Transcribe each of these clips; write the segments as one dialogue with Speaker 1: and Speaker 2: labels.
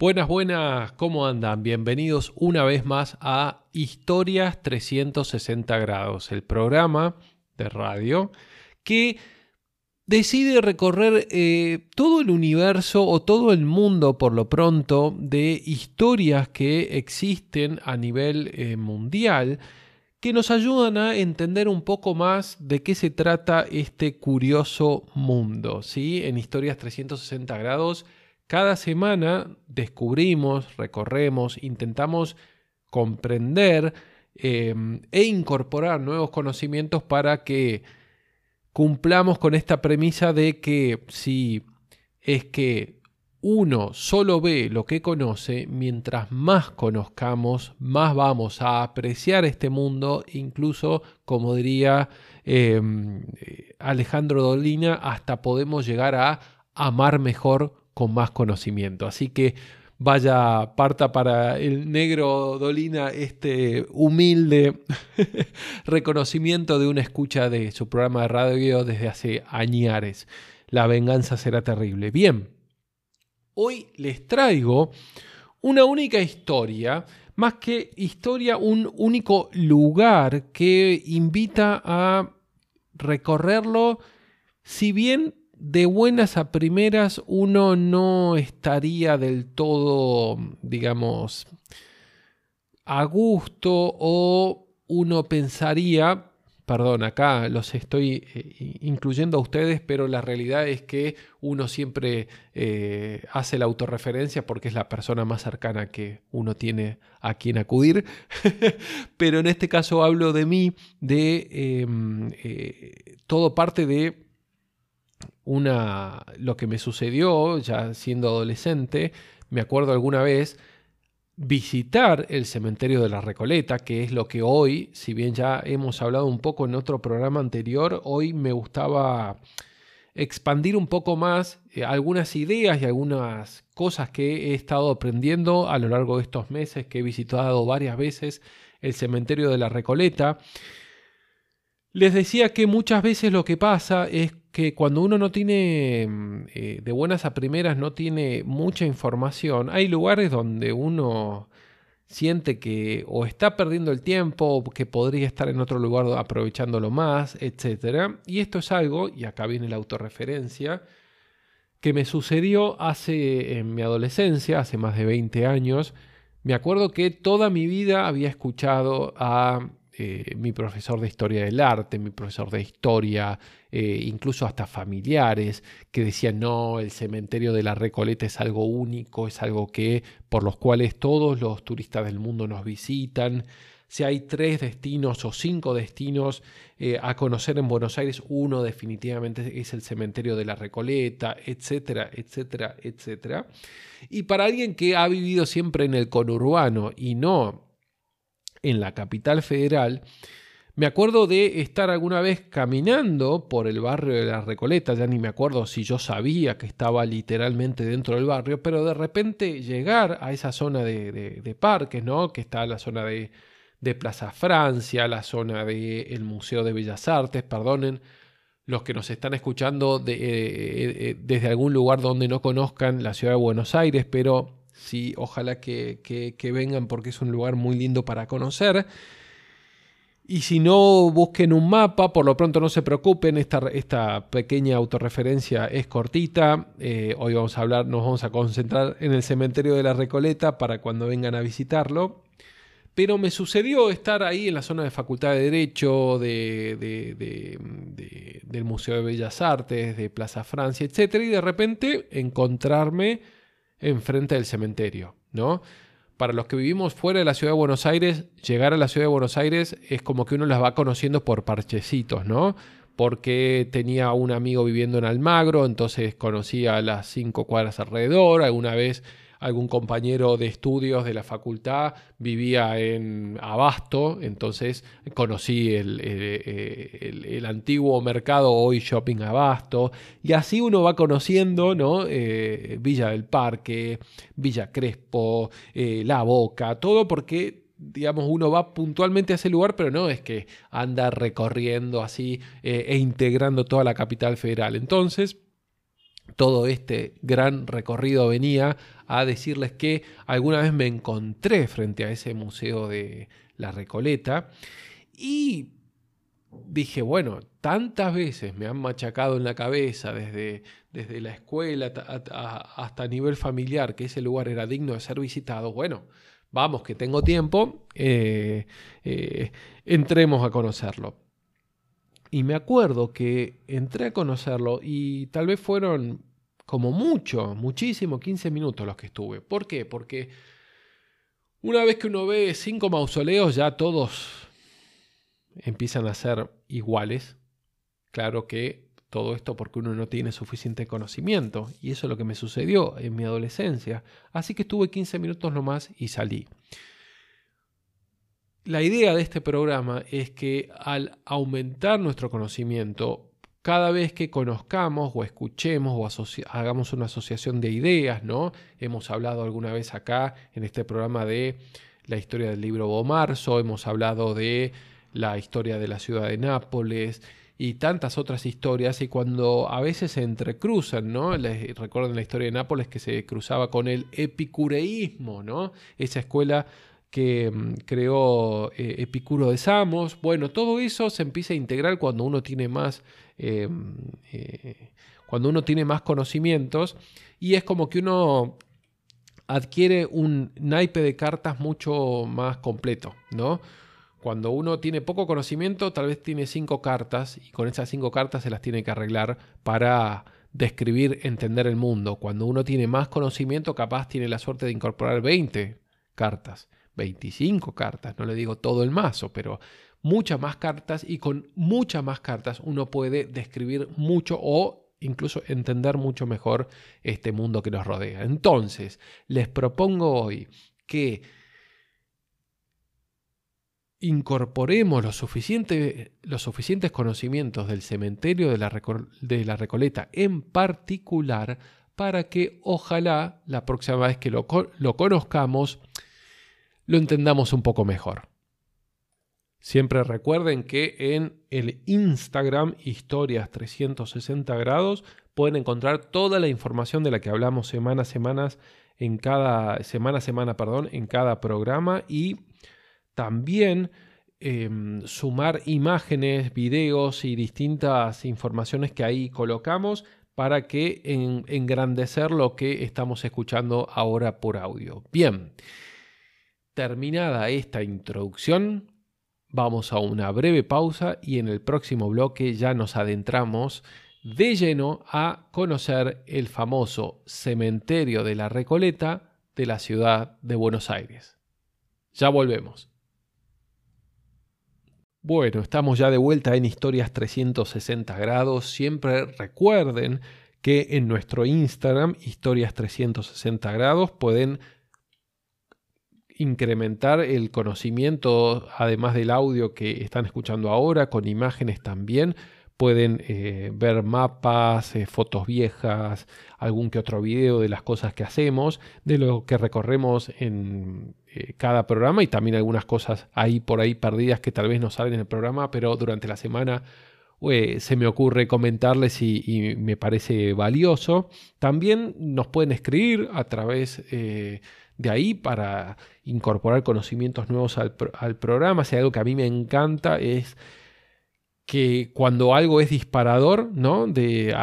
Speaker 1: Buenas, buenas, ¿cómo andan? Bienvenidos una vez más a Historias 360 grados, el programa de radio que decide recorrer eh, todo el universo o todo el mundo por lo pronto de historias que existen a nivel eh, mundial que nos ayudan a entender un poco más de qué se trata este curioso mundo. ¿sí? En Historias 360 grados cada semana descubrimos, recorremos, intentamos comprender em, e incorporar nuevos conocimientos para que cumplamos con esta premisa de que si es que uno solo ve lo que conoce, mientras más conozcamos, más vamos a apreciar este mundo, incluso, como diría em, Alejandro Dolina, hasta podemos llegar a amar mejor con más conocimiento. Así que vaya, parta para el negro Dolina este humilde reconocimiento de una escucha de su programa de radio desde hace añares. La venganza será terrible. Bien, hoy les traigo una única historia, más que historia, un único lugar que invita a recorrerlo, si bien de buenas a primeras uno no estaría del todo, digamos, a gusto o uno pensaría, perdón, acá los estoy eh, incluyendo a ustedes, pero la realidad es que uno siempre eh, hace la autorreferencia porque es la persona más cercana que uno tiene a quien acudir. pero en este caso hablo de mí, de em, eh, todo parte de una, lo que me sucedió ya siendo adolescente, me acuerdo alguna vez visitar el cementerio de la Recoleta, que es lo que hoy, si bien ya hemos hablado un poco en otro programa anterior, hoy me gustaba expandir un poco más eh, algunas ideas y algunas cosas que he estado aprendiendo a lo largo de estos meses que he visitado varias veces el cementerio de la Recoleta. Les decía que muchas veces lo que pasa es que cuando uno no tiene, mm, eh, de buenas a primeras, no tiene mucha información, hay lugares donde uno siente que o está perdiendo el tiempo o que podría estar en otro lugar aprovechándolo más, etc. Y esto es algo, y acá viene la autorreferencia, que me sucedió hace en mi adolescencia, hace más de 20 años. Me acuerdo que toda mi vida había escuchado a eh, mi profesor de historia del arte, mi profesor de historia, eh, incluso hasta familiares, que decían, no, el cementerio de la Recoleta es algo único, es algo que por los cuales todos los turistas del mundo nos visitan. Si hay tres destinos o cinco destinos eh, a conocer en Buenos Aires, uno definitivamente es el cementerio de la Recoleta, etcétera, etcétera, etcétera. Y para alguien que ha vivido siempre en el conurbano y no en la capital federal, me acuerdo de estar alguna vez caminando por el barrio de la Recoleta, ya ni me acuerdo si yo sabía que estaba literalmente dentro del barrio, pero de repente llegar a esa zona de, parques, ¿no? Que está la zona de, Plaza Francia, la zona del Museo de Bellas Artes, perdonen los que nos están escuchando de, eh, eh, desde algún lugar donde no conozcan la ciudad de Buenos Aires, pero Sí, ojalá que, vengan porque es un lugar muy lindo para conocer. Y si no, busquen un mapa, por lo pronto no se preocupen, esta, esta pequeña autorreferencia es cortita. Eh, hoy vamos a hablar, nos vamos a concentrar en el cementerio de la Recoleta para cuando vengan a visitarlo. Pero me sucedió estar ahí en la zona de Facultad de Derecho, de, del Museo de Bellas Artes, de Plaza Francia, etc. Y de repente encontrarme enfrente del cementerio, ¿no? Para los que vivimos fuera de la ciudad de Buenos Aires, llegar a la ciudad de Buenos Aires es como que uno las va conociendo por parchecitos, ¿no? Porque tenía un amigo viviendo en Almagro, entonces conocía las cinco cuadras alrededor, alguna vez algún compañero de estudios de la facultad vivía en Abasto, entonces conocí el, antiguo mercado, hoy Shopping Abasto, y así uno va conociendo ¿no? Eh, Villa del Parque, Villa Crespo, eh, La Boca, todo porque digamos, uno va puntualmente a ese lugar, pero no es que anda recorriendo así eh, e integrando toda la capital federal. Entonces, todo este gran recorrido venía a decirles que alguna vez me encontré frente a ese museo de la Recoleta y dije, bueno, tantas veces me han machacado en la cabeza desde, desde la escuela hasta a nivel familiar que ese lugar era digno de ser visitado, bueno, vamos, que tengo tiempo, eh, eh, entremos a conocerlo. Y me acuerdo que entré a conocerlo y tal vez fueron como mucho, muchísimo, 15 minutos los que estuve. ¿Por qué? Porque una vez que uno ve cinco mausoleos, ya todos empiezan a ser iguales. Claro que todo esto porque uno no tiene suficiente conocimiento. Y eso es lo que me sucedió en mi adolescencia. Así que estuve 15 minutos nomás y salí. La idea de este programa es que al aumentar nuestro conocimiento, cada vez que conozcamos o escuchemos o hagamos una asociación de ideas, ¿no? Hemos hablado alguna vez acá en este programa de la historia del libro Bomarzo, hemos hablado de la historia de la ciudad de Nápoles, y tantas otras historias, y cuando a veces se entrecruzan, ¿no? Les recuerden la historia de Nápoles que se cruzaba con el epicureísmo, ¿no? Esa escuela que mm, creó eh, Epicuro de Samos. Bueno, todo eso se empieza a integrar cuando uno tiene más, em, eh, cuando uno tiene más conocimientos y es como que uno adquiere un naipe de cartas mucho más completo, ¿no? Cuando uno tiene poco conocimiento, tal vez tiene cinco cartas y con esas cinco cartas se las tiene que arreglar para describir, entender el mundo. Cuando uno tiene más conocimiento, capaz tiene la suerte de incorporar 20 cartas, 25 cartas, no le digo todo el mazo, pero muchas más cartas y con muchas más cartas uno puede describir mucho o incluso entender mucho mejor este mundo que nos rodea. Entonces, les propongo hoy que incorporemos los, los suficientes conocimientos del cementerio de la, Recoleta en particular para que ojalá la próxima vez que lo conozcamos lo entendamos un poco mejor. Siempre recuerden que en el Instagram Historias 360 grados pueden encontrar toda la información de la que hablamos semana a semana en cada semana semana, perdón, en cada programa y también em, sumar imágenes, videos y distintas informaciones que ahí colocamos para que engrandecer lo que estamos escuchando ahora por audio. Bien, terminada esta introducción, vamos a una breve pausa y en el próximo bloque ya nos adentramos de lleno a conocer el famoso cementerio de la Recoleta de la ciudad de Buenos Aires. Ya volvemos. Bueno, estamos ya de vuelta en Historias 360 grados. Siempre recuerden que en nuestro Instagram, Historias 360 grados, pueden incrementar el conocimiento, además del audio que están escuchando ahora, con imágenes también. Pueden eh, ver mapas, eh, fotos viejas, algún que otro video de las cosas que hacemos, de lo que recorremos en, eh, cada programa y también algunas cosas ahí por ahí perdidas que tal vez no salen en el programa, pero durante la semana se me ocurre comentarles y, me parece valioso. También nos pueden escribir a través de ahí para incorporar conocimientos nuevos al, al programa. Si algo que a mí me encanta es que cuando algo es disparador, ¿no? De,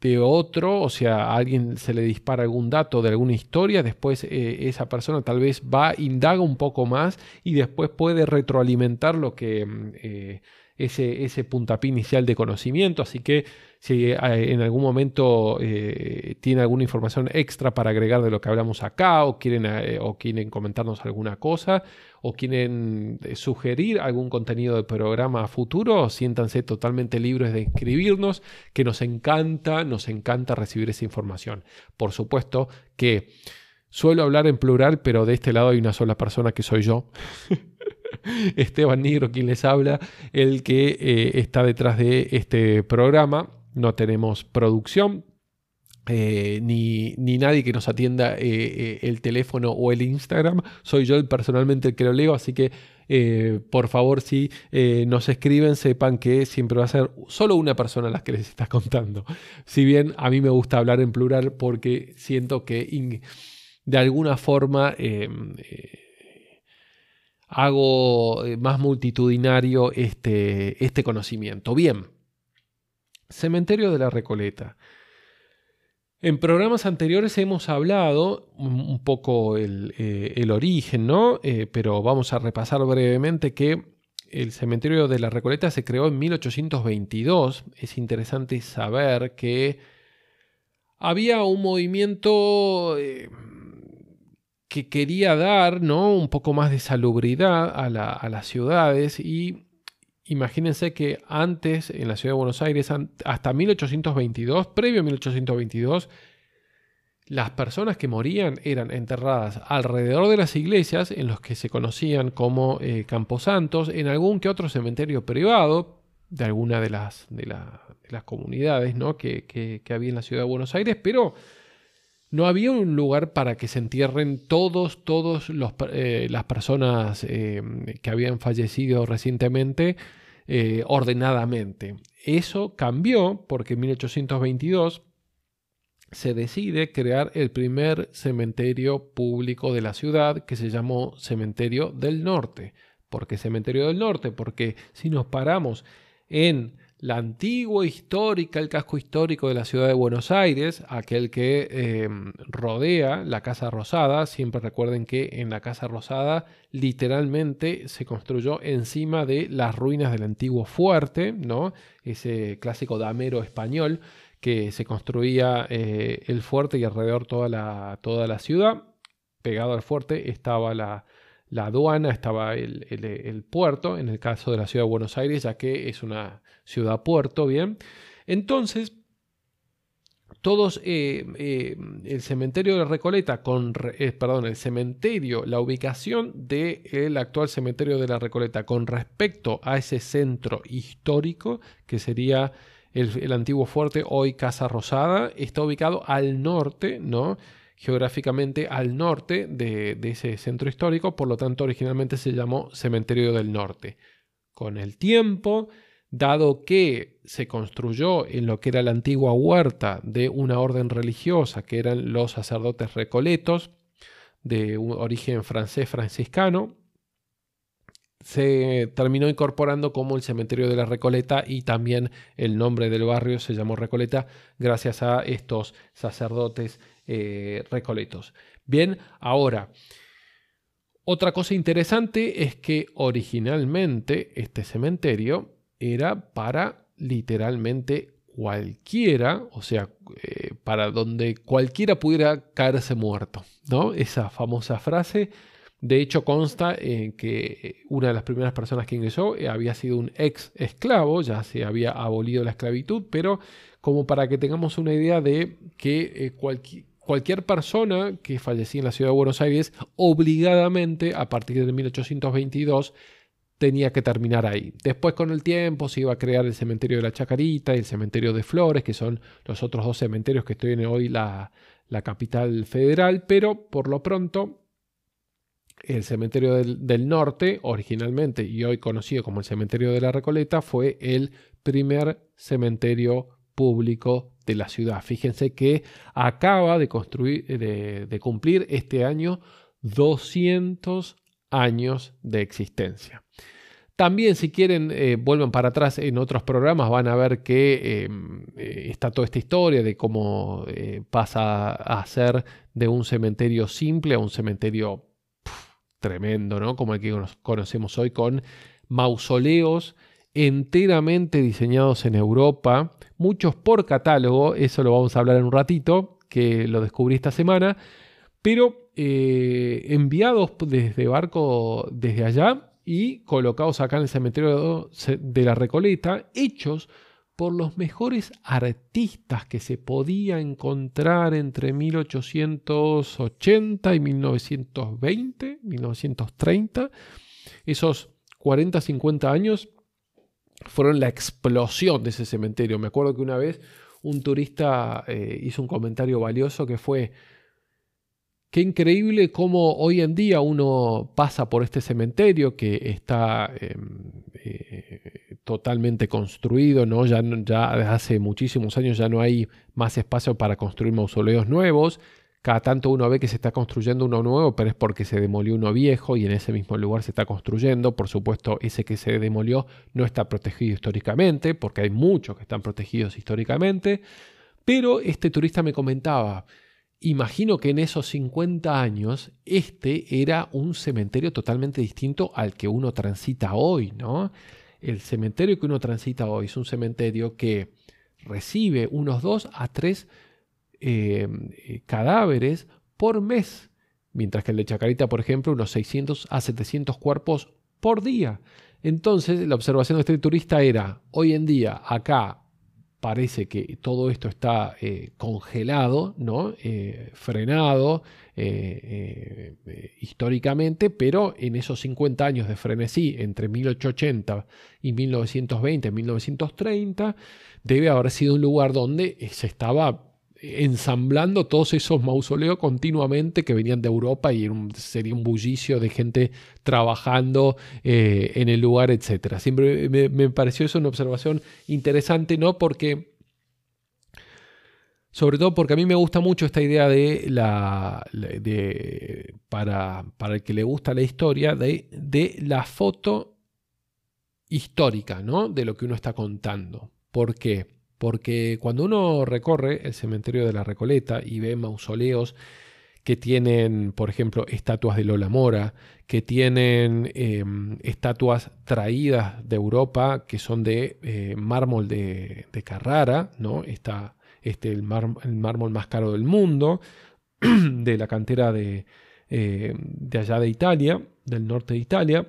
Speaker 1: de, otro, o sea, a alguien se le dispara algún dato de alguna historia, después eh, esa persona tal vez va, indaga un poco más y después puede retroalimentar lo que mm, eh, ese, ese puntapié inicial de conocimiento. Así que si eh, en algún momento eh, tiene alguna información extra para agregar de lo que hablamos acá o quieren, eh, o quieren comentarnos alguna cosa o quieren sugerir algún contenido de programa futuro, siéntanse totalmente libres de escribirnos, que nos encanta, nos encanta recibir esa información. Por supuesto que suelo hablar en plural, pero de este lado hay una sola persona que soy yo. Esteban Negro, quien les habla, el que está detrás de este programa no tenemos producción, eh, ni, nadie que nos atienda eh, eh, el teléfono o el Instagram. Soy yo personalmente el que lo leo, así que por favor, si nos escriben, sepan que siempre va a ser solo una persona la que les está contando. Si bien a mí me gusta hablar en plural porque siento que de alguna forma em, hago más multitudinario este, este conocimiento. Bien, Cementerio de la Recoleta. En programas anteriores hemos hablado un poco el, eh, origen, ¿no? Eh, pero vamos a repasar brevemente que el cementerio de la Recoleta se creó en 1822. Es interesante saber que había un movimiento eh, que quería dar ¿no? un poco más de salubridad a, a las ciudades y Imagínense que antes, en la ciudad de Buenos Aires, hasta 1822, previo a 1822, las personas que morían eran enterradas alrededor de las iglesias, en los que se conocían como eh, camposantos, en algún que otro cementerio privado de alguna de las, de, las comunidades ¿no? que, que, había en la ciudad de Buenos Aires, pero no había un lugar para que se entierren todos, todos eh, las personas eh, que habían fallecido recientemente eh, ordenadamente. Eso cambió porque en 1822 se decide crear el primer cementerio público de la ciudad que se llamó Cementerio del Norte. ¿Por qué Cementerio del Norte? Porque si nos paramos en la antigua histórica, el casco histórico de la ciudad de Buenos Aires, aquel que em, rodea la Casa Rosada. Siempre recuerden que en la Casa Rosada literalmente se construyó encima de las ruinas del antiguo fuerte, ¿no? Ese clásico damero español que se construía eh, el fuerte y alrededor toda la, toda la ciudad. Pegado al fuerte estaba la, la aduana, estaba el, puerto, en el caso de la ciudad de Buenos Aires, ya que es una ciudad-puerto, ¿bien? Entonces, todos, eh, eh, el cementerio de Recoleta, con, eh, perdón, el cementerio, la ubicación del actual cementerio de la Recoleta con respecto a ese centro histórico, que sería el, el antiguo fuerte, hoy Casa Rosada, está ubicado al norte, ¿no? geográficamente al norte de, ese centro histórico, por lo tanto originalmente se llamó Cementerio del Norte. Con el tiempo, dado que se construyó en lo que era la antigua huerta de una orden religiosa, que eran los sacerdotes recoletos, de un origen francés franciscano, se terminó incorporando como el cementerio de la Recoleta y también el nombre del barrio se llamó Recoleta gracias a estos sacerdotes eh, recoletos. Bien, ahora, otra cosa interesante es que originalmente este cementerio era para literalmente cualquiera, o sea, eh, para donde cualquiera pudiera caerse muerto, ¿no? Esa famosa frase de hecho, consta en que una de las primeras personas que ingresó eh, había sido un ex esclavo, ya se había abolido la esclavitud, pero como para que tengamos una idea de que eh, cualquier persona que fallecía en la ciudad de Buenos Aires, obligadamente, a partir de 1822, tenía que terminar ahí. Después con el tiempo se iba a crear el cementerio de la Chacarita y el cementerio de Flores, que son los otros dos cementerios que tiene hoy la, la capital federal, pero por lo pronto el cementerio del, norte, originalmente y hoy conocido como el cementerio de la Recoleta, fue el primer cementerio público de la ciudad. Fíjense que acaba de, construir, de, cumplir este año 200 años de existencia. También si quieren, eh, vuelven para atrás en otros programas, van a ver que em, eh, está toda esta historia de cómo eh, pasa a ser de un cementerio simple a un cementerio tremendo, ¿no? Como el que conocemos hoy, con mausoleos enteramente diseñados en Europa, muchos por catálogo, eso lo vamos a hablar en un ratito, que lo descubrí esta semana, pero enviados desde barco desde allá y colocados acá en el cementerio de la Recoleta, hechos por los mejores artistas que se podía encontrar entre 1880 y 1920, 1930. Esos 40, 50 años fueron la explosión de ese cementerio. Me acuerdo que una vez un turista eh, hizo un comentario valioso que fue, Qué increíble cómo hoy en día uno pasa por este cementerio que está em, eh, totalmente construido, ¿no? Ya, ya hace muchísimos años ya no hay más espacio para construir mausoleos nuevos. Cada tanto uno ve que se está construyendo uno nuevo, pero es porque se demolió uno viejo y en ese mismo lugar se está construyendo. Por supuesto, ese que se demolió no está protegido históricamente, porque hay muchos que están protegidos históricamente. Pero este turista me comentaba, Imagino que en esos 50 años este era un cementerio totalmente distinto al que uno transita hoy, ¿no? El cementerio que uno transita hoy es un cementerio que recibe unos 2 a 3 em, eh, cadáveres por mes, mientras que el de Chacarita, por ejemplo, unos 600 a 700 cuerpos por día. Entonces, la observación de este turista era, hoy en día, acá parece que todo esto está eh, congelado. Eh, frenado eh, históricamente, pero en esos 50 años de frenesí entre 1880 y 1920, 1930, debe haber sido un lugar donde se estaba ensamblando todos esos mausoleos continuamente que venían de Europa y sería un bullicio de gente trabajando eh, en el lugar, etc. Siempre me, pareció eso una observación interesante, ¿no? Porque, sobre todo porque a mí me gusta mucho esta idea de la, de, para, para el que le gusta la historia, de, de la foto histórica, ¿no? De lo que uno está contando. ¿Por qué? Porque cuando uno recorre el cementerio de la Recoleta y ve mausoleos que tienen, por ejemplo, estatuas de Lola Mora, que tienen em, estatuas traídas de Europa, que son de eh, mármol de, Carrara, ¿no? Está este, el, mármol más caro del mundo, de la cantera de, eh, de allá de Italia, del norte de Italia,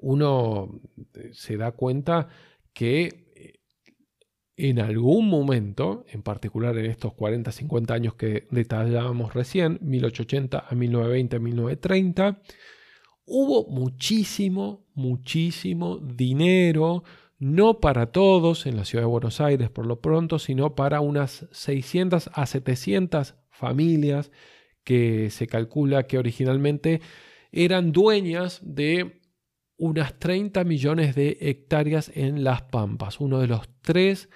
Speaker 1: uno eh, se da cuenta que en algún momento, en particular en estos 40, 50 años que detallábamos recién, 1880 a 1920, 1930, hubo muchísimo, muchísimo dinero, no para todos en la ciudad de Buenos Aires por lo pronto, sino para unas 600 a 700 familias que se calcula que originalmente eran dueñas de unas 30 millones de hectáreas en Las Pampas, uno de los tres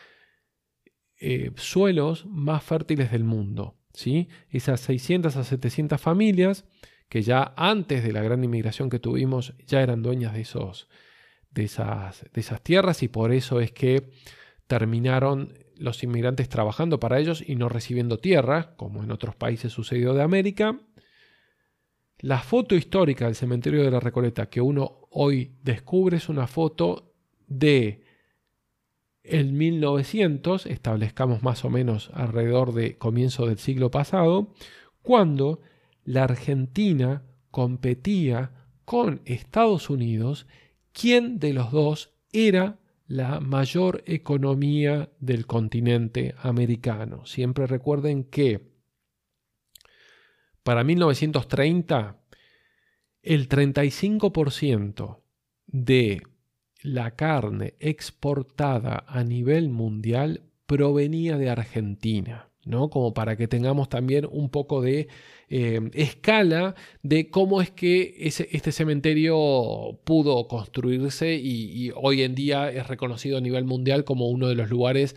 Speaker 1: eh, suelos más fértiles del mundo. ¿sí? Esas 600 a 700 familias que ya antes de la gran inmigración que tuvimos ya eran dueñas de, esos, de, esas, de esas tierras y por eso es que terminaron los inmigrantes trabajando para ellos y no recibiendo tierra, como en otros países sucedió de América. La foto histórica del cementerio de la Recoleta que uno hoy descubre es una foto de el 1900, establezcamos más o menos alrededor de comienzo del siglo pasado, cuando la Argentina competía con Estados Unidos, quién de los dos era la mayor economía del continente americano. Siempre recuerden que para 1930 el 35% de la carne exportada a nivel mundial provenía de Argentina. ¿no? Como para que tengamos también un poco de eh, escala de cómo es que este cementerio pudo construirse y, hoy en día es reconocido a nivel mundial como uno de los lugares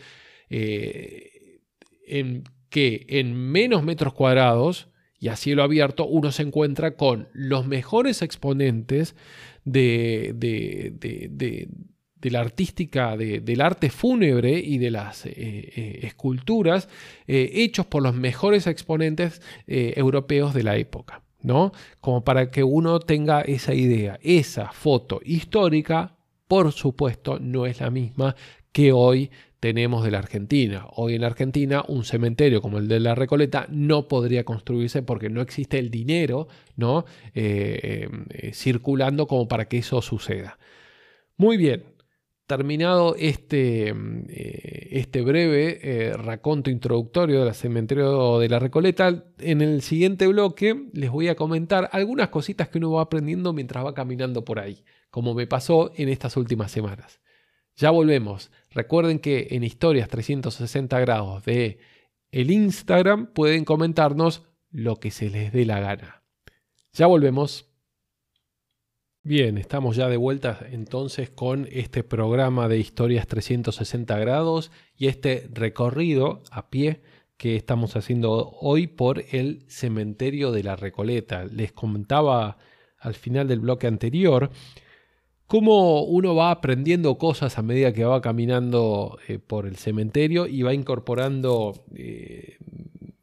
Speaker 1: eh, en que en menos metros cuadrados y a cielo abierto uno se encuentra con los mejores exponentes de, de, la artística, del arte fúnebre y de las eh, eh, esculturas eh, hechos por los mejores exponentes europeos de la época. ¿no? Como para que uno tenga esa idea. Esa foto histórica, por supuesto, no es la misma que hoy tenemos de la Argentina. Hoy en la Argentina un cementerio como el de la Recoleta no podría construirse porque no existe el dinero ¿no? Eh, eh, circulando como para que eso suceda. Muy bien, terminado este, eh, este breve raconto introductorio del cementerio de la Recoleta, en el siguiente bloque les voy a comentar algunas cositas que uno va aprendiendo mientras va caminando por ahí, como me pasó en estas últimas semanas. Ya volvemos. Recuerden que en historias 360 grados de el Instagram pueden comentarnos lo que se les dé la gana. Ya volvemos. Bien, estamos ya de vuelta entonces con este programa de historias 360 grados y este recorrido a pie que estamos haciendo hoy por el cementerio de la Recoleta. Les comentaba al final del bloque anterior cómo uno va aprendiendo cosas a medida que va caminando eh, por el cementerio y va incorporando, eh,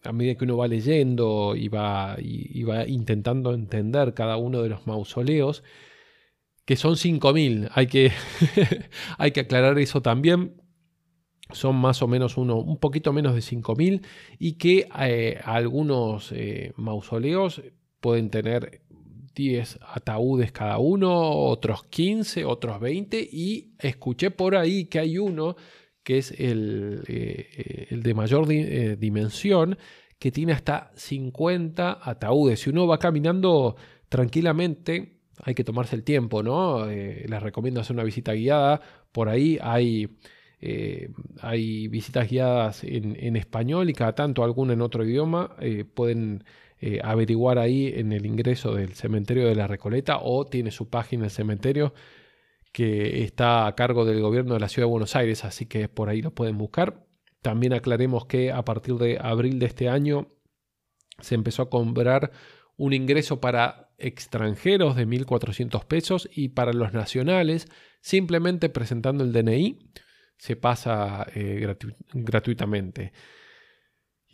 Speaker 1: a medida que uno va leyendo y va, intentando entender cada uno de los mausoleos, que son 5.000, hay que, hay que aclarar eso también, son más o menos uno, un poquito menos de 5.000 y que eh, algunos mausoleos pueden tener 10 ataúdes cada uno, otros 15, otros 20 y escuché por ahí que hay uno que es el, eh, el de mayor eh, dimensión que tiene hasta 50 ataúdes. Si uno va caminando tranquilamente, hay que tomarse el tiempo, ¿no? Eh, les recomiendo hacer una visita guiada. Por ahí hay, hay visitas guiadas en, en, español y cada tanto alguna en otro idioma. pueden eh, averiguar ahí en el ingreso del cementerio de la Recoleta o tiene su página el cementerio que está a cargo del gobierno de la ciudad de Buenos Aires, así que por ahí lo pueden buscar. También aclaremos que a partir de abril de este año se empezó a cobrar un ingreso para extranjeros de 1.400 pesos y para los nacionales, simplemente presentando el DNI, se pasa eh, gratuitamente.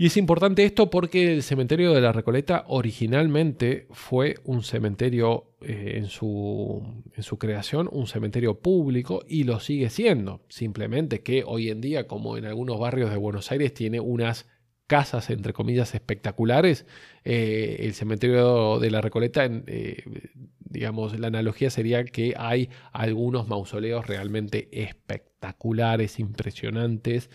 Speaker 1: Y es importante esto porque el cementerio de la Recoleta originalmente fue un cementerio eh, en, su, en, su, creación, un cementerio público y lo sigue siendo. Simplemente que hoy en día, como en algunos barrios de Buenos Aires, tiene unas casas, entre comillas, espectaculares. Eh, el cementerio de la Recoleta, eh, digamos, la analogía sería que hay algunos mausoleos realmente espectaculares, impresionantes.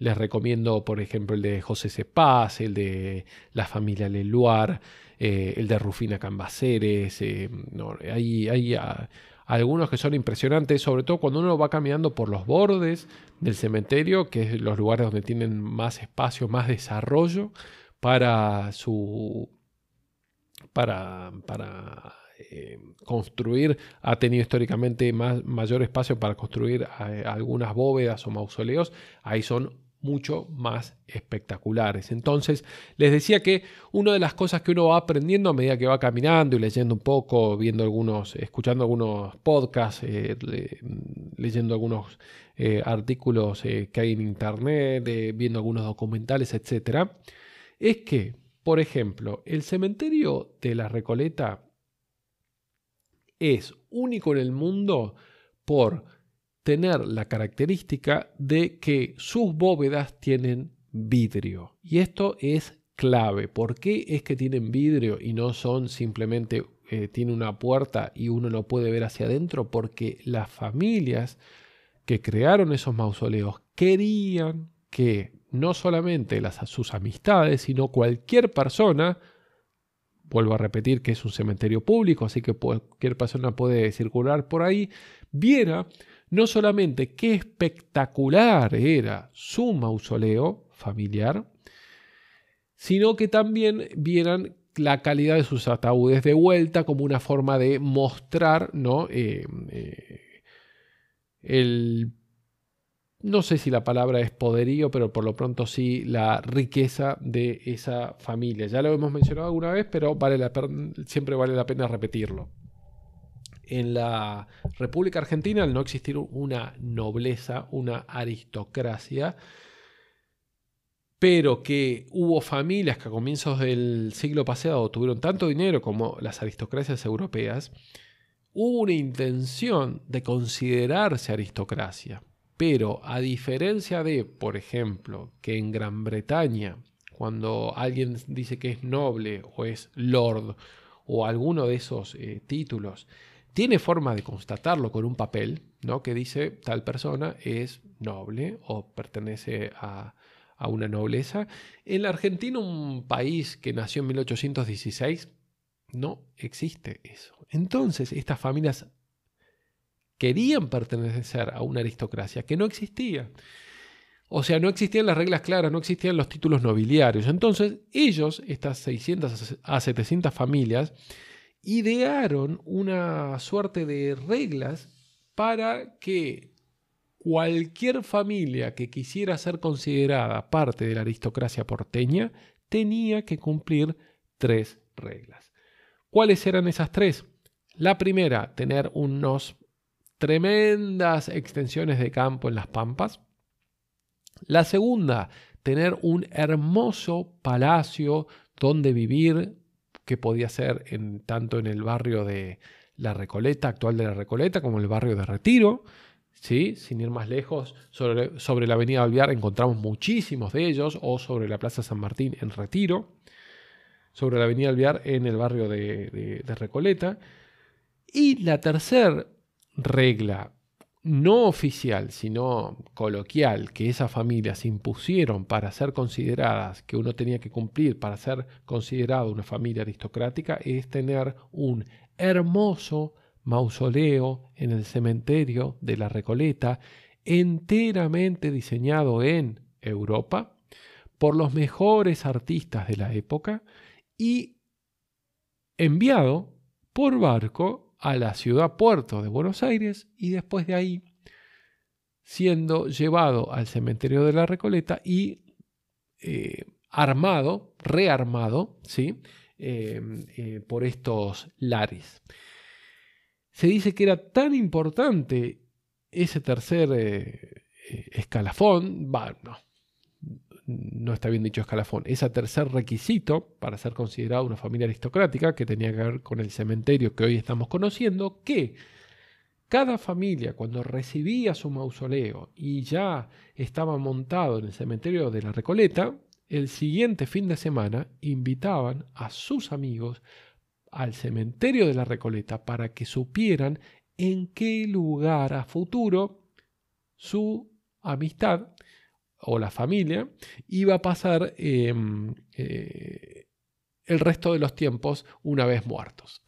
Speaker 1: Les recomiendo, por ejemplo, el de José Cepaz, el de la familia Leluar, eh, el de Rufina Cambaceres. Eh, hay, ah, algunos que son impresionantes, sobre todo cuando uno va caminando por los bordes del cementerio, que es los lugares donde tienen más espacio, más desarrollo para su. para. para eh, construir, ha tenido históricamente más, mayor espacio para construir algunas bóvedas o mausoleos, ahí son mucho más espectaculares. Entonces, les decía que una de las cosas que uno va aprendiendo a medida que va caminando y leyendo un poco, viendo algunos, escuchando algunos podcasts, eh, leyendo algunos eh, artículos eh, que hay en internet, viendo algunos documentales, etc., es que, por ejemplo, el cementerio de la Recoleta es único en el mundo por tener la característica de que sus bóvedas tienen vidrio. Y esto es clave. ¿Por qué es que tienen vidrio y no son simplemente eh, tiene una puerta y uno no puede ver hacia adentro? Porque las familias que crearon esos mausoleos querían que no solamente las, sus amistades, sino cualquier persona, vuelvo a repetir que es un cementerio público, así que cualquier persona puede circular por ahí, viera no solamente qué espectacular era su mausoleo familiar, sino que también vieran la calidad de sus ataúdes de vuelta como una forma de mostrar ¿no? Eh, eh, el no sé si la palabra es poderío, pero por lo pronto sí la riqueza de esa familia. Ya lo hemos mencionado alguna vez, pero vale la siempre vale la pena repetirlo en la República Argentina, al no existir una nobleza, una aristocracia, pero que hubo familias que a comienzos del siglo pasado tuvieron tanto dinero como las aristocracias europeas, hubo una intención de considerarse aristocracia. Pero a diferencia de, por ejemplo, que en Gran Bretaña, cuando alguien dice que es noble o es lord o alguno de esos eh, títulos, tiene forma de constatarlo con un papel, ¿no? Que dice tal persona es noble o pertenece a, una nobleza. En la Argentina, un país que nació en 1816, no existe eso. Entonces, estas familias querían pertenecer a una aristocracia que no existía. O sea, no existían las reglas claras, no existían los títulos nobiliarios. Entonces, ellos, estas 600 a 700 familias, idearon una suerte de reglas para que cualquier familia que quisiera ser considerada parte de la aristocracia porteña tenía que cumplir tres reglas. ¿Cuáles eran esas tres? La primera, tener unos tremendas extensiones de campo en las pampas. La segunda, tener un hermoso palacio donde vivir, que podía ser en, tanto en el barrio de La Recoleta, actual de La Recoleta, como en el barrio de Retiro. ¿sí? Sin ir más lejos, sobre, la avenida Alvear encontramos muchísimos de ellos, o sobre la Plaza San Martín en Retiro, sobre la avenida Alvear en el barrio de, de Recoleta. Y la tercera regla no oficial, sino coloquial, que esas familias impusieron para ser consideradas, que uno tenía que cumplir para ser considerado una familia aristocrática, es tener un hermoso mausoleo en el cementerio de la Recoleta, enteramente diseñado en Europa por los mejores artistas de la época y enviado por barco a la ciudad puerto de Buenos Aires y después de ahí siendo llevado al cementerio de la Recoleta y eh, armado, rearmado, ¿sí? Em, eh, por estos lares. Se dice que era tan importante ese tercer eh, escalafón, bueno, no está bien dicho escalafón, ese tercer requisito para ser considerado una familia aristocrática, que tenía que ver con el cementerio que hoy estamos conociendo, que cada familia cuando recibía su mausoleo y ya estaba montado en el cementerio de la Recoleta, el siguiente fin de semana invitaban a sus amigos al cementerio de la Recoleta para que supieran en qué lugar a futuro su amistad o la familia iba a pasar em, eh, el resto de los tiempos una vez muertos.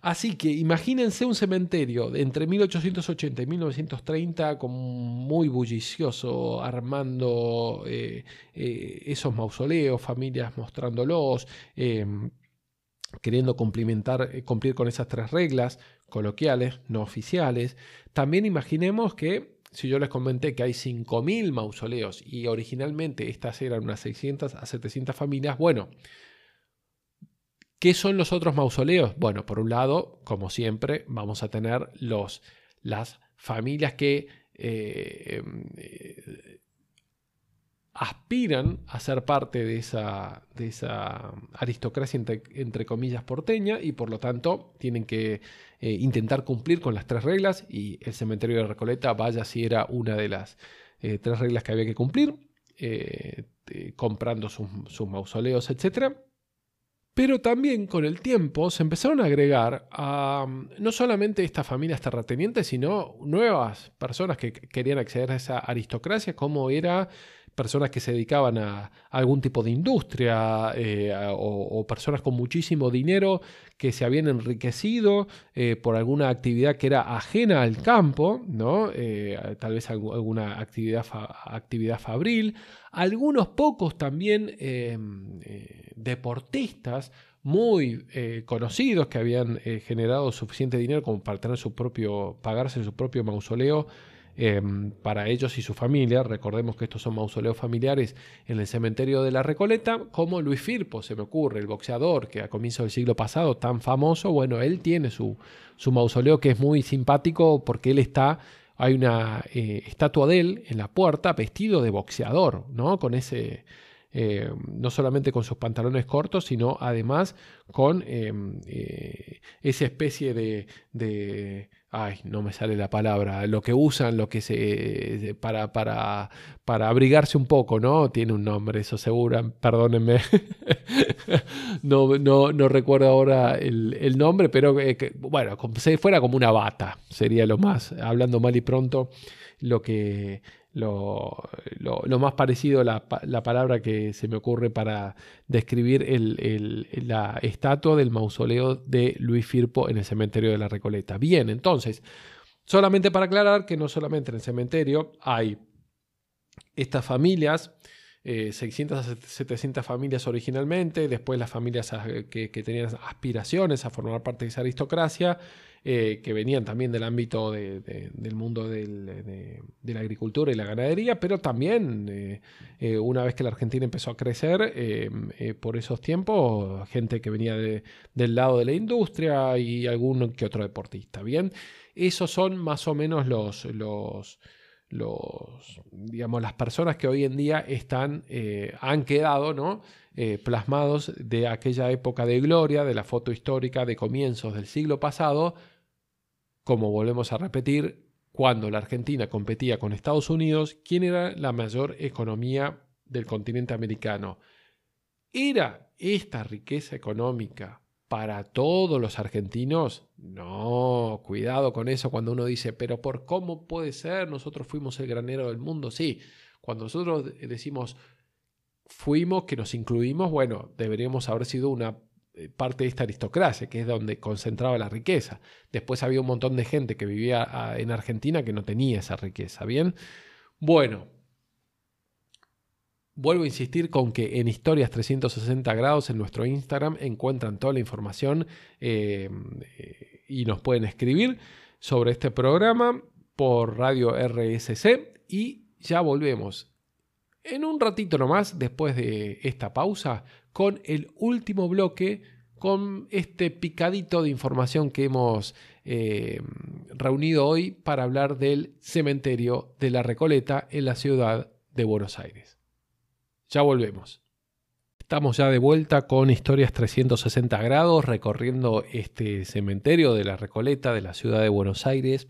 Speaker 1: Así que imagínense un cementerio entre 1880 y 1930 como muy bullicioso, armando eh, eh, esos mausoleos, familias mostrándolos, em, queriendo cumplimentar, cumplir con esas tres reglas coloquiales, no oficiales. También imaginemos que si yo les comenté que hay 5.000 mausoleos y originalmente estas eran unas 600 a 700 familias, bueno, ¿qué son los otros mausoleos? Bueno, por un lado, como siempre, vamos a tener los, las familias que eh, em, eh, aspiran a ser parte de esa, de esa aristocracia entre, comillas porteña y por lo tanto tienen que eh, intentar cumplir con las tres reglas y el cementerio de Recoleta, vaya si era una de las eh, tres reglas que había que cumplir, eh, comprando sus, sus mausoleos, etc. Pero también con el tiempo se empezaron a agregar a no solamente estas familias terratenientes, sino nuevas personas que querían acceder a esa aristocracia, como era personas que se dedicaban a, algún tipo de industria eh, o, personas con muchísimo dinero que se habían enriquecido eh, por alguna actividad que era ajena al campo, ¿no? Eh, tal vez alguna actividad, actividad fabril, algunos pocos también em, deportistas muy conocidos que habían generado suficiente dinero como para tener su propio, pagarse su propio mausoleo Em, para ellos y su familia. Recordemos que estos son mausoleos familiares en el cementerio de la Recoleta, como Luis Firpo, se me ocurre, el boxeador que a comienzos del siglo pasado, tan famoso, bueno, él tiene su, su mausoleo que es muy simpático porque él está hay una eh, estatua de él en la puerta vestido de boxeador, ¿no? Con ese, eh, no solamente con sus pantalones cortos, sino además con em, eh, esa especie de, ay, no me sale la palabra, lo que usan, lo que se, para, para, para abrigarse un poco, ¿no? Tiene un nombre, eso seguro, perdónenme, no, no, no, recuerdo ahora el, nombre, pero eh, bueno, si fuera como una bata, sería lo más, hablando mal y pronto, lo que, lo, lo, más parecido, la, la, palabra que se me ocurre para describir el, la estatua del mausoleo de Luis Firpo en el cementerio de la Recoleta. Bien, entonces, solamente para aclarar que no solamente en el cementerio hay estas familias 600 a 700 familias originalmente, después las familias que, tenían aspiraciones a formar parte de esa aristocracia, eh, que venían también del ámbito del mundo de, la agricultura y la ganadería, pero también eh, eh, una vez que la Argentina empezó a crecer, por esos tiempos, gente que venía del lado de la industria y algún que otro deportista. Bien, esos son más o menos los... los los, digamos, las personas que hoy en día están, han quedado ¿no? Plasmados de aquella época de gloria, de la foto histórica de comienzos del siglo pasado, como volvemos a repetir, cuando la Argentina competía con Estados Unidos, ¿quién era la mayor economía del continente americano? ¿Era esta riqueza económica para todos los argentinos? No, cuidado con eso cuando uno dice, pero ¿por cómo puede ser? Nosotros fuimos el granero del mundo. Sí, cuando nosotros decimos fuimos, que nos incluimos, bueno, deberíamos haber sido una parte de esta aristocracia, que es donde concentraba la riqueza. Después había un montón de gente que vivía ah, en Argentina que no tenía esa riqueza, ¿bien? Bueno, Vuelvo a insistir con que en Historias 360 grados en nuestro Instagram encuentran toda la información em, eh, y nos pueden escribir sobre este programa por Radio RSC y ya volvemos en un ratito nomás después de esta pausa con el último bloque con este picadito de información que hemos em, reunido hoy para hablar del cementerio de la Recoleta en la ciudad de Buenos Aires. Ya volvemos. Estamos ya de vuelta con historias 360 grados recorriendo este cementerio de la Recoleta de la ciudad de Buenos Aires.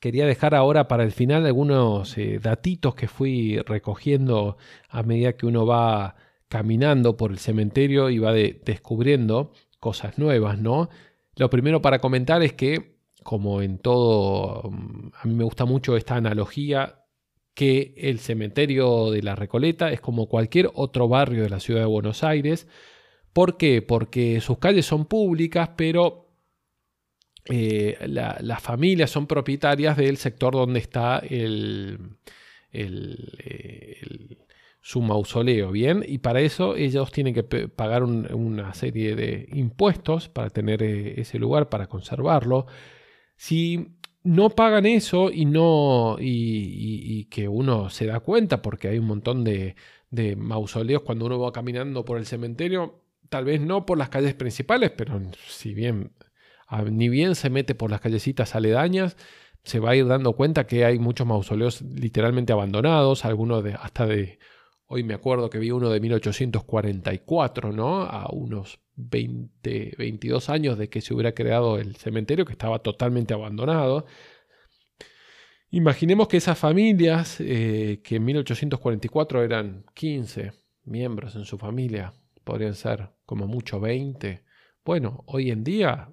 Speaker 1: Quería dejar ahora para el final algunos eh, datitos que fui recogiendo a medida que uno va caminando por el cementerio y va descubriendo cosas nuevas, ¿no? Lo primero para comentar es que, como en todo, mm, a mí me gusta mucho esta analogía que el cementerio de la Recoleta es como cualquier otro barrio de la ciudad de Buenos Aires. ¿Por qué? Porque sus calles son públicas, pero eh, las familias son propietarias del sector donde está el, su mausoleo, ¿bien? Y para eso ellos tienen que pagar una serie de impuestos para tener eh, ese lugar, para conservarlo. Si no pagan eso y no y, que uno se da cuenta porque hay un montón de, mausoleos cuando uno va caminando por el cementerio tal vez no por las calles principales pero si bien ni bien se mete por las callecitas aledañas se va a ir dando cuenta que hay muchos mausoleos literalmente abandonados algunos de hasta de hoy me acuerdo que vi uno de 1844 no a unos 20, 22 años de que se hubiera creado el cementerio, que estaba totalmente abandonado. Imaginemos que esas familias, eh, que en 1844 eran 15 miembros en su familia, podrían ser como mucho 20. Bueno, hoy en día,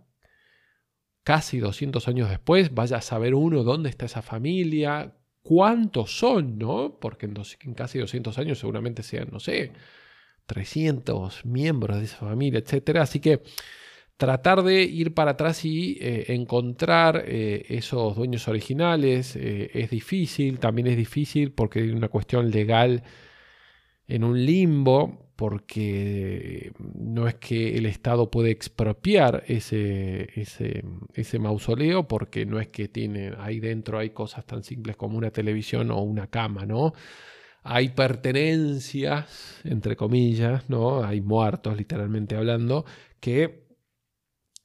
Speaker 1: casi 200 años después, vaya a saber uno dónde está esa familia, cuántos son, ¿no? Porque en, casi 200 años seguramente sean, no sé, 300 miembros de esa familia, etc. Así que tratar de ir para atrás y eh, encontrar eh, esos dueños originales eh, es difícil, también es difícil porque hay una cuestión legal en un limbo, porque no es que el Estado puede expropiar ese, ese, ese mausoleo, porque no es que tiene ahí dentro hay cosas tan simples como una televisión o una cama, ¿no? hay pertenencias, entre comillas, ¿no? Hay muertos, literalmente hablando, que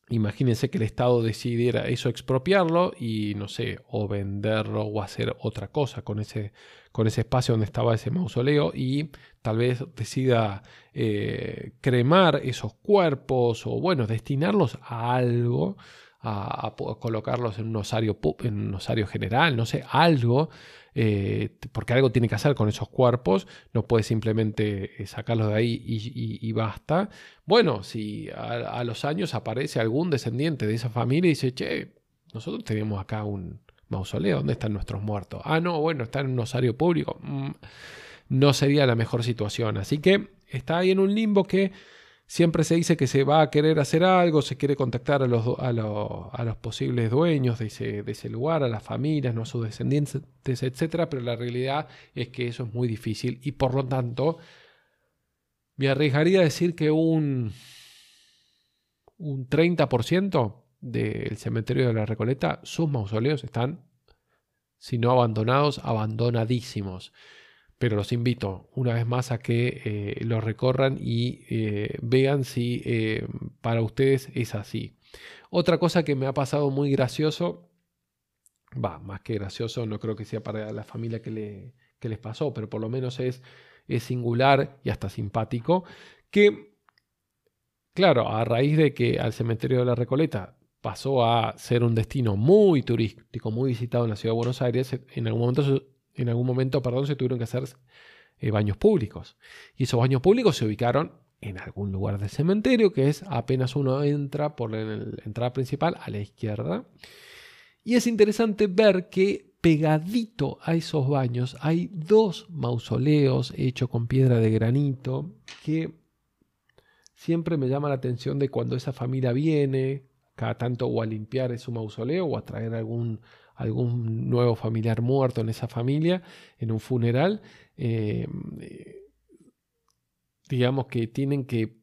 Speaker 1: imagínense que el Estado decidiera eso expropiarlo y, no sé, o venderlo o hacer otra cosa con ese, con ese espacio donde estaba ese mausoleo y tal vez decida eh, cremar esos cuerpos o, bueno, destinarlos a algo. A, colocarlos en un osario, en un osario general, no sé, algo eh, porque algo tiene que hacer con esos cuerpos, no puede simplemente eh, sacarlos de ahí y, basta. Bueno, si a, los años aparece algún descendiente de esa familia y dice, che, nosotros tenemos acá un mausoleo, ¿dónde están nuestros muertos? Ah, no, bueno, está en un osario público. Mm, no sería la mejor situación. Así que está ahí en un limbo que Siempre se dice que se va a querer hacer algo, se quiere contactar a los, posibles dueños de ese, de ese, lugar, a las familias, no a sus descendientes, etc. Pero la realidad es que eso es muy difícil y por lo tanto me arriesgaría a decir que un, un 30% del cementerio de la Recoleta, sus mausoleos están, si no abandonados, abandonadísimos pero los invito una vez más a que eh, lo recorran y eh, vean si eh, para ustedes es así. Otra cosa que me ha pasado muy gracioso, va, más que gracioso, no creo que sea para la familia que, le, les pasó, pero por lo menos es, es singular y hasta simpático, que, claro, a raíz de que al cementerio de la Recoleta pasó a ser un destino muy turístico, muy visitado en la ciudad de Buenos Aires, en algún momento en algún momento, perdón, se tuvieron que hacer eh, baños públicos. Y esos baños públicos se ubicaron en algún lugar del cementerio, que es apenas uno entra por la entrada principal a la izquierda. Y es interesante ver que pegadito a esos baños hay dos mausoleos hechos con piedra de granito que siempre me llama la atención de cuando esa familia viene, cada tanto o a limpiar su mausoleo o a traer algún algún nuevo familiar muerto en esa familia, en un funeral, eh, digamos que tienen que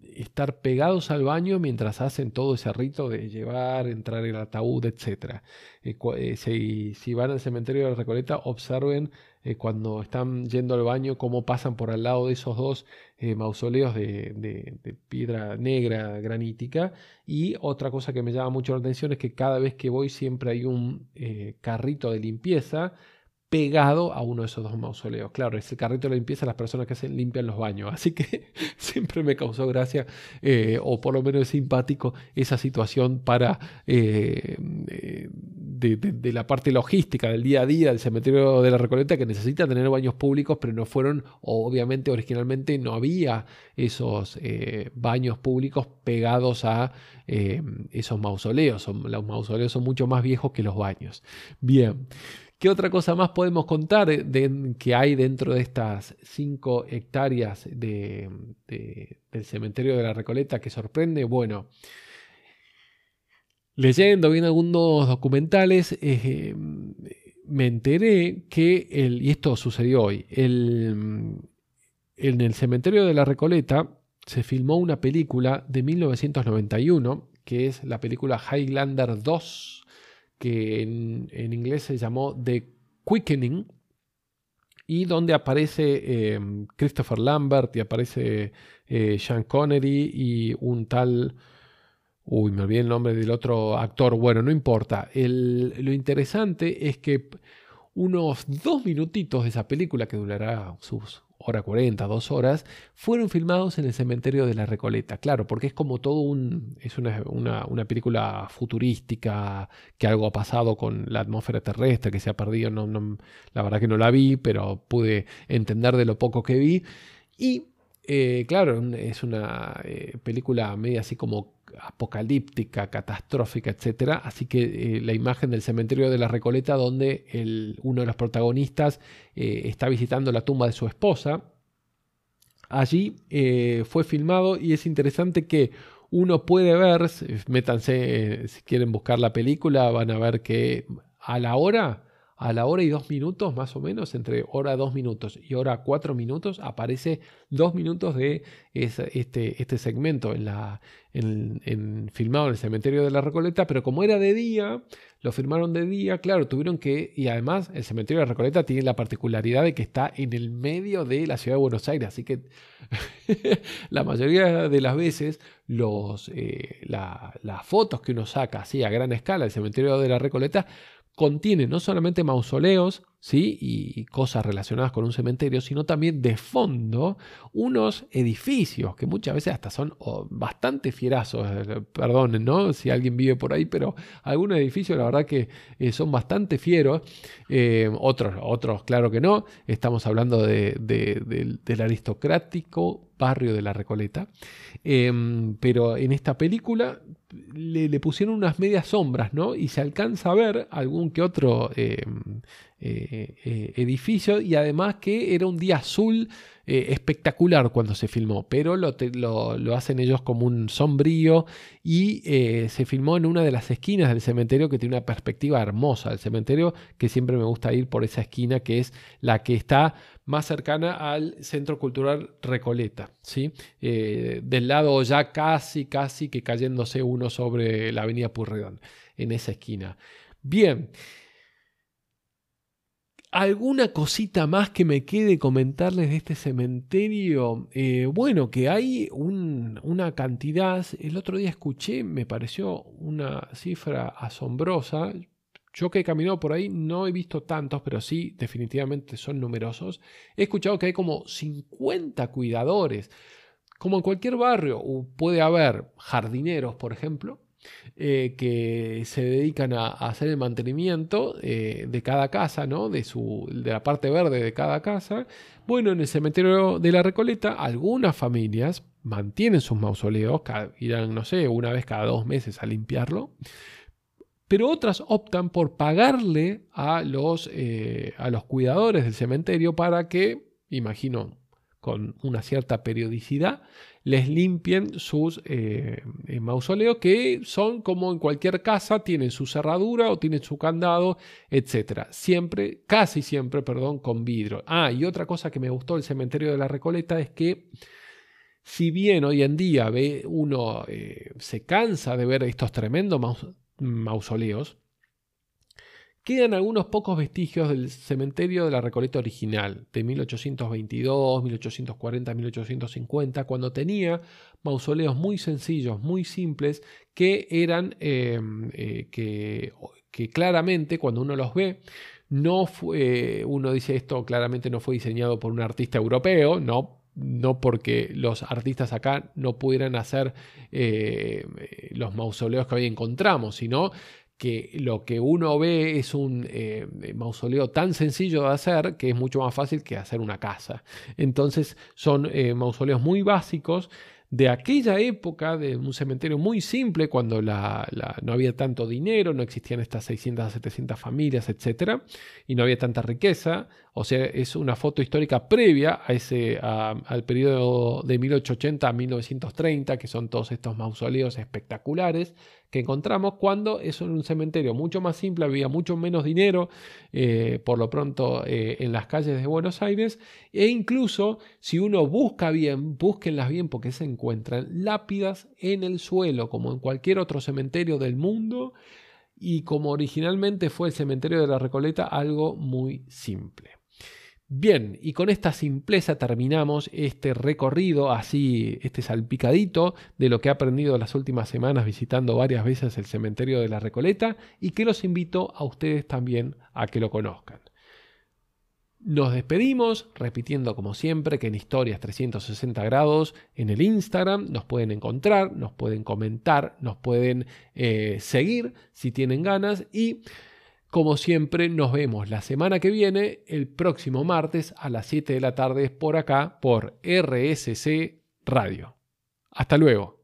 Speaker 1: estar pegados al baño mientras hacen todo ese rito de llevar, entrar el ataúd, etc. Eh, eh, si, si, van al cementerio de la Recoleta, observen eh, cuando están yendo al baño, cómo pasan por al lado de esos dos eh, mausoleos de, piedra negra granítica. Y otra cosa que me llama mucho la atención es que cada vez que voy siempre hay un eh, carrito de limpieza pegado a uno de esos dos mausoleos. Claro, es el carrito de limpieza las personas que hacen, limpian los baños. Así que siempre me causó gracia, o por lo menos es simpático, esa situación para de, la parte logística del día a día del cementerio de la Recoleta que necesita tener baños públicos, pero no fueron, obviamente originalmente no había esos eh, baños públicos pegados a eh, esos mausoleos. los mausoleos son mucho más viejos que los baños. Bien. ¿Qué otra cosa más podemos contar de, que hay dentro de estas 5 hectáreas de, del cementerio de la Recoleta que sorprende? Bueno, leyendo bien algunos documentales, eh, me enteré que, el, y esto sucedió hoy, el, en el cementerio de la Recoleta se filmó una película de 1991, que es la película Highlander 2, que en, inglés se llamó The Quickening, y donde aparece eh, Christopher Lambert y aparece eh, Sean Connery y un tal Uy, me olvidé el nombre del otro actor. Bueno, no importa. lo interesante es que unos dos minutitos de esa película, que durará sus hora 40, dos horas, fueron filmados en el cementerio de la Recoleta. Claro, porque es como todo un. Es una, película futurística, que algo ha pasado con la atmósfera terrestre, que se ha perdido. No, la verdad que no la vi, pero pude entender de lo poco que vi. Y eh, claro, es una eh, película media así como apocalíptica, catastrófica, etc. Así que eh, la imagen del cementerio de la Recoleta, donde uno de los protagonistas eh, está visitando la tumba de su esposa, allí eh, fue filmado y es interesante que uno puede ver, métanse, si quieren buscar la película, van a ver que a la hora a la hora y dos minutos, más o menos, entre hora dos minutos y hora cuatro minutos, aparece dos minutos de este, este segmento en la, en, filmado en el cementerio de la Recoleta, pero como era de día, lo firmaron de día, claro, tuvieron que, y además el cementerio de la Recoleta tiene la particularidad de que está en el medio de la ciudad de Buenos Aires, así que la mayoría de las veces los, eh, las fotos que uno saca así a gran escala del cementerio de la Recoleta contiene no solamente mausoleos ¿sí? y cosas relacionadas con un cementerio, sino también de fondo unos edificios que muchas veces hasta son bastante fierazos, eh, perdonen ¿no? si alguien vive por ahí, pero algunos edificios la verdad que eh, son bastante fieros, eh, otros, otros claro que no, estamos hablando de, del aristocrático barrio de la Recoleta. Em, pero en esta película le, pusieron unas medias sombras, ¿no? Y se alcanza a ver algún que otro em, edificio y además que era un día azul eh, espectacular cuando se filmó, pero lo, lo, hacen ellos como un sombrío y eh, se filmó en una de las esquinas del cementerio que tiene una perspectiva hermosa del cementerio, que siempre me gusta ir por esa esquina que es la que está más cercana al Centro Cultural Recoleta, ¿sí? Eh, del lado ya casi, casi que cayéndose uno sobre la avenida Purredón, en esa esquina. Bien, ¿Alguna cosita más que me quede comentarles de este cementerio? Eh, bueno, que hay una cantidad, el otro día escuché, me pareció una cifra asombrosa. Yo que he caminado por ahí no he visto tantos, pero sí, definitivamente son numerosos. He escuchado que hay como 50 cuidadores. Como en cualquier barrio, puede haber jardineros, por ejemplo, eh, que se dedican a, hacer el mantenimiento eh, de cada casa, ¿no? de, su, de la parte verde de cada casa. Bueno, en el cementerio de la Recoleta, algunas familias mantienen sus mausoleos, irán, no sé, una vez cada dos meses a limpiarlo, pero otras optan por pagarle a los, eh, a los cuidadores del cementerio para que, imagino, con una cierta periodicidad, les limpien sus eh, eh, mausoleos que son como en cualquier casa, tienen su cerradura o tienen su candado, etc. Siempre, casi siempre, perdón, con vidrio. Ah, y otra cosa que me gustó del cementerio de la Recoleta es que si bien hoy en día ve, uno se cansa de ver estos tremendos mausoleos, Quedan algunos pocos vestigios del cementerio de la Recoleta original, de 1822, 1840, 1850, cuando tenía mausoleos muy sencillos, muy simples, que eran, em, eh, que, que claramente cuando uno los ve, no fue, uno dice esto claramente no fue diseñado por un artista europeo, no, no porque los artistas acá no pudieran hacer eh, los mausoleos que hoy encontramos, sino que lo que uno ve es un eh, mausoleo tan sencillo de hacer que es mucho más fácil que hacer una casa. Entonces son eh, mausoleos muy básicos de aquella época, de un cementerio muy simple, cuando no había tanto dinero, no existían estas 600 700 familias, etc. Y no había tanta riqueza. O sea, es una foto histórica previa a ese, al periodo de 1880 a 1930, que son todos estos mausoleos espectaculares que encontramos cuando es un cementerio mucho más simple, había mucho menos dinero, eh, por lo pronto, eh, en las calles de Buenos Aires, e incluso si uno busca bien, búsquenlas bien porque se encuentran lápidas en el suelo, como en cualquier otro cementerio del mundo, y como originalmente fue el cementerio de la Recoleta, algo muy simple. Bien, y con esta simpleza terminamos este recorrido, así, este salpicadito de lo que he aprendido las últimas semanas visitando varias veces el cementerio de la Recoleta y que los invito a ustedes también a que lo conozcan. Nos despedimos repitiendo como siempre que en Historias 360 grados en el Instagram nos pueden encontrar, nos pueden comentar, nos pueden eh, seguir si tienen ganas y como siempre, nos vemos la semana que viene, el próximo martes a las 7 de la tarde por acá, por RSC Radio. Hasta luego.